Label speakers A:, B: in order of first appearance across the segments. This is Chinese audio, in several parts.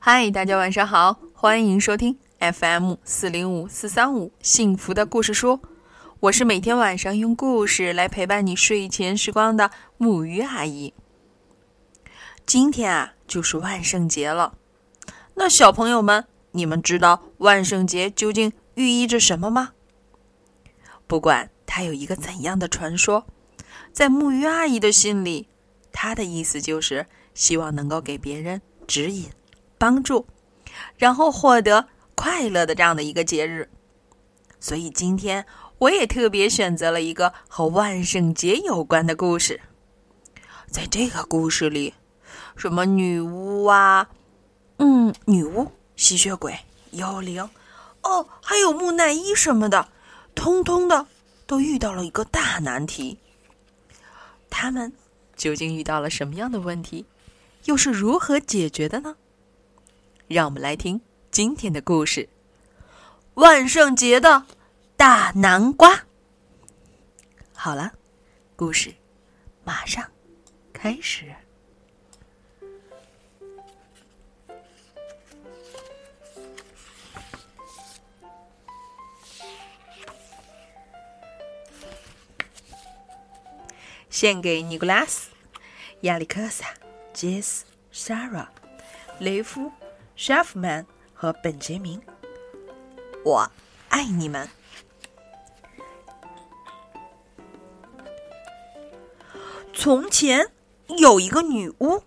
A: 嗨，大家晚上好，欢迎收听 FM 四零五四三五幸福的故事书。我是每天晚上用故事来陪伴你睡前时光的木鱼阿姨。今天啊，就是万圣节了。那小朋友们，你们知道万圣节究竟寓意着什么吗？不管它有一个怎样的传说，在木鱼阿姨的心里，它的意思就是希望能够给别人指引。帮助，然后获得快乐的这样的一个节日，所以今天我也特别选择了一个和万圣节有关的故事。在这个故事里，什么女巫啊，嗯，女巫、吸血鬼、幽灵，哦，还有木乃伊什么的，通通的都遇到了一个大难题。他们究竟遇到了什么样的问题，又是如何解决的呢？让我们来听今天的故事：万圣节的大南瓜。好了，故事马上开始。献给尼古拉斯、亚历克萨、杰斯、莎拉、雷夫。沙夫曼和本杰明，我爱你们。从前有一个女巫，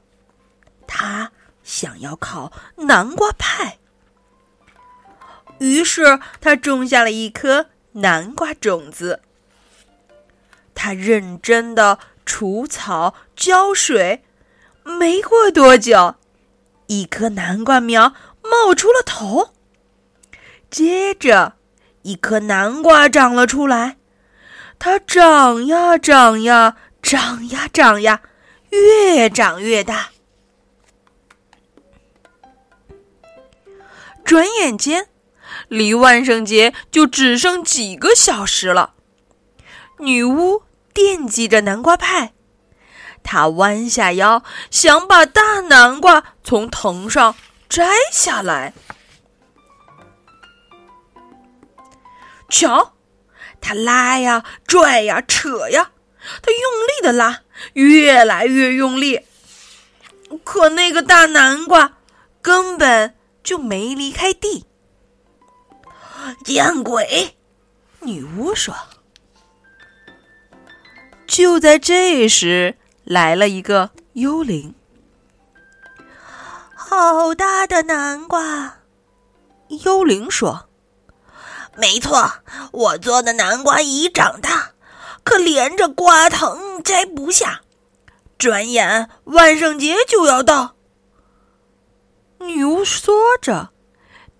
A: 她想要烤南瓜派，于是她种下了一颗南瓜种子。她认真的除草、浇水，没过多久。一颗南瓜苗冒出了头，接着一颗南瓜长了出来。它长呀长呀，长呀长呀，越长越大。转眼间，离万圣节就只剩几个小时了。女巫惦记着南瓜派。他弯下腰，想把大南瓜从藤上摘下来。瞧，他拉呀、拽呀、扯呀，他用力的拉，越来越用力。可那个大南瓜根本就没离开地。见鬼！女巫说。就在这时。来了一个幽灵，好大的南瓜！幽灵说：“没错，我做的南瓜已长大，可连着瓜藤摘不下。转眼万圣节就要到。”女巫说着，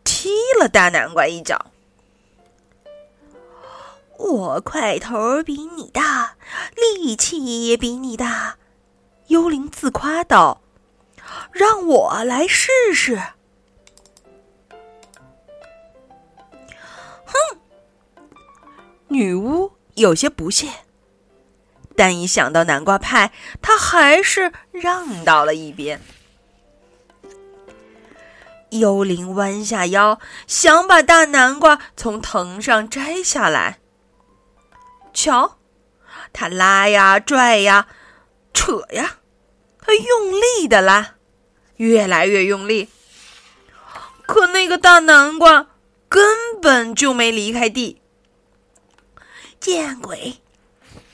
A: 踢了大南瓜一脚。我块头比你大，力气也比你大。幽灵自夸道：“让我来试试。”哼，女巫有些不屑，但一想到南瓜派，她还是让到了一边。幽灵弯下腰，想把大南瓜从藤上摘下来。瞧，他拉呀，拽呀，扯呀。用力的拉，越来越用力，可那个大南瓜根本就没离开地。见鬼！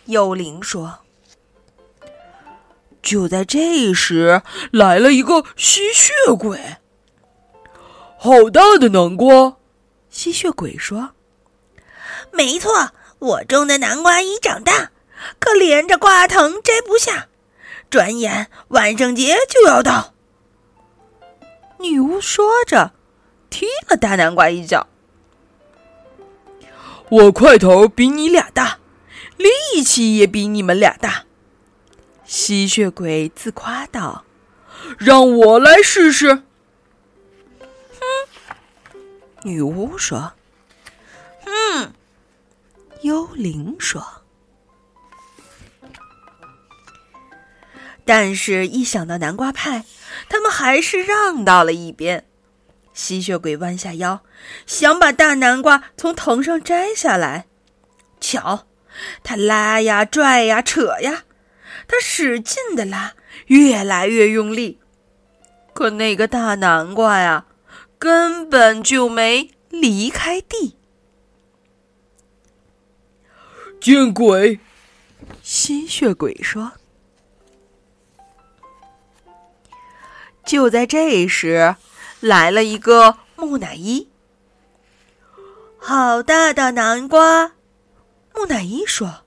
A: 幽灵说。就在这时，来了一个吸血鬼。好大的南瓜！吸血鬼说。没错，我种的南瓜已长大，可连着瓜藤摘不下。转眼万圣节就要到，女巫说着，踢了大南瓜一脚。我块头比你俩大，力气也比你们俩大。吸血鬼自夸道：“让我来试试。”哼，女巫说：“嗯。”幽灵说。但是，一想到南瓜派，他们还是让到了一边。
B: 吸血鬼弯下腰，想把大南瓜从藤上摘下来。瞧，他拉呀拽呀扯呀，他使劲的拉，越来越用力。可那个大南瓜呀，根本就没离开地。
C: 见鬼！
B: 吸血鬼说。就在这时。来了一个木乃伊，好大的南瓜！木乃伊说：“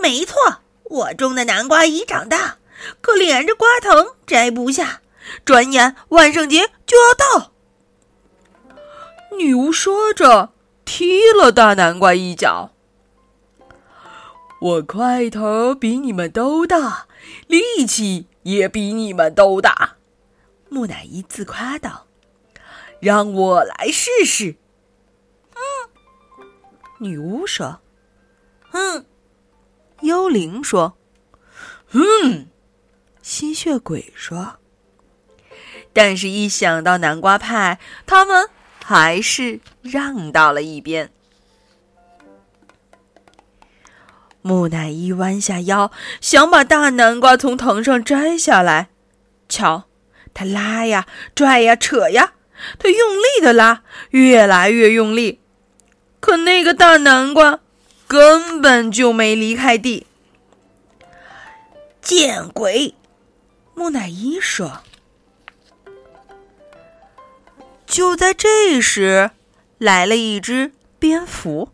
B: 没错，我种的南瓜已长大，可连着瓜藤摘不下，转眼万圣节就要到。”女巫说着，踢了大南瓜一脚。
C: 我块头比你们都大，力气也比你们都大。
B: 木乃伊自夸道：“让我来试试。”嗯，女巫说：“嗯。”幽灵说：“嗯。”吸血鬼说：“但是，一想到南瓜派，他们还是让到了一边。”木乃伊弯下腰，想把大南瓜从藤上摘下来。瞧。他拉呀，拽呀，扯呀，他用力的拉，越来越用力。可那个大南瓜根本就没离开地。见鬼！木乃伊说。就在这时，来了一只蝙蝠。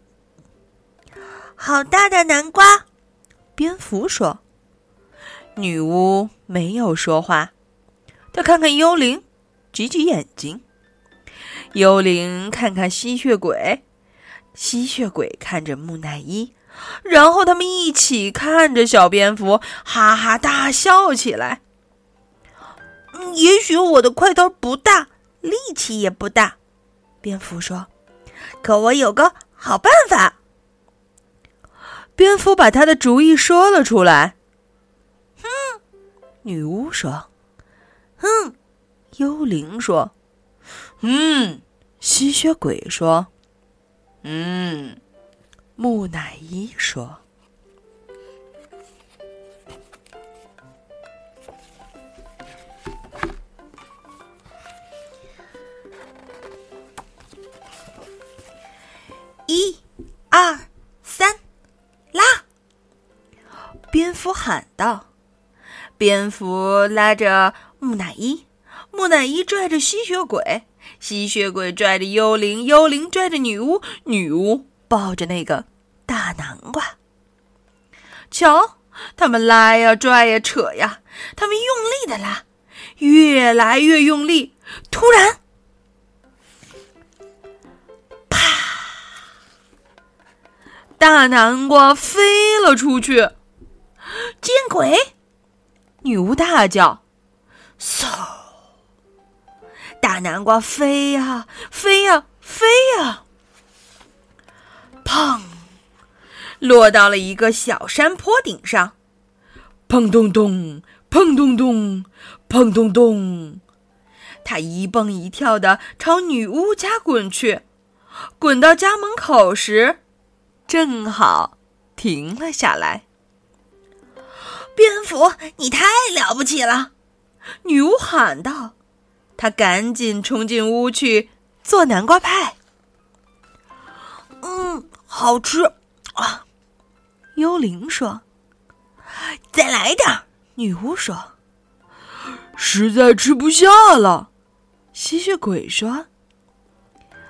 B: 好大的南瓜！蝙蝠说。女巫没有说话。他看看幽灵，挤挤眼睛。幽灵看看吸血鬼，吸血鬼看着木乃伊，然后他们一起看着小蝙蝠，哈哈大笑起来。也许我的块头不大，力气也不大，蝙蝠说：“可我有个好办法。”蝙蝠把他的主意说了出来。哼，女巫说。嗯，幽灵说：“嗯。”吸血鬼说：“嗯。”木乃伊说：“一、二、三，拉！”蝙蝠喊道：“蝙蝠拉着。”木乃伊，木乃伊拽着吸血鬼，吸血鬼拽着幽灵，幽灵拽着女巫，女巫抱着那个大南瓜。瞧，他们拉呀，拽呀，扯呀，他们用力的拉，越来越用力。突然，啪！大南瓜飞了出去。见鬼！女巫大叫。嗖！大南瓜飞呀飞呀飞呀，砰！落到了一个小山坡顶上，砰咚咚，砰咚咚，砰咚咚。他一蹦一跳的朝女巫家滚去，滚到家门口时，正好停了下来。蝙蝠，你太了不起了！女巫喊道：“她赶紧冲进屋去做南瓜派。”“嗯，好吃啊！”幽灵说。“再来点儿。”女巫说。
C: “实在吃不下了。”
B: 吸血鬼说。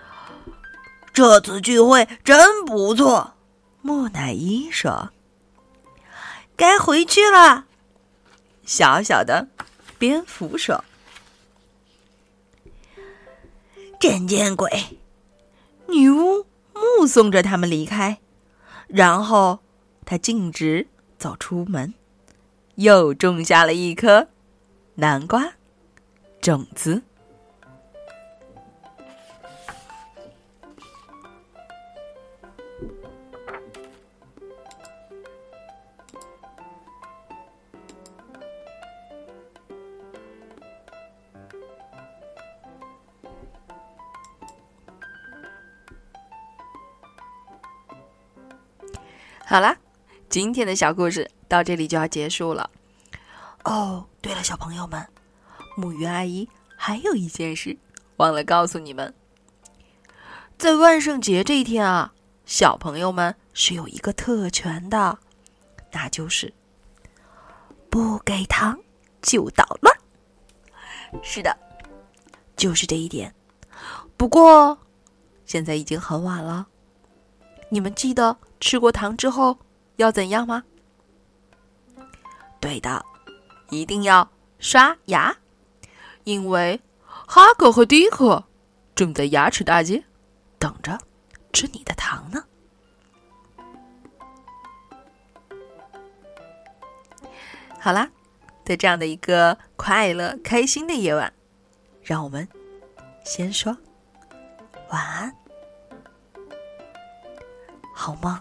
B: “这次聚会真不错。”木乃伊说。“该回去了。”小小的。蝙蝠说：“真见鬼！”女巫目送着他们离开，然后她径直走出门，又种下了一颗南瓜种子。
A: 好啦，今天的小故事到这里就要结束了。
B: 哦，对了，小朋友们，
A: 木鱼阿姨还有一件事忘了告诉你们，在万圣节这一天啊，小朋友们是有一个特权的，那就是
B: 不给糖就捣乱。
A: 是的，就是这一点。不过现在已经很晚了，你们记得吃过糖之后要怎样吗？对的。一定要刷牙，因为哈克和迪克正在牙齿大街等着吃你的糖呢。好啦，在这样的一个快乐、开心的夜晚，让我们先说晚安，好梦。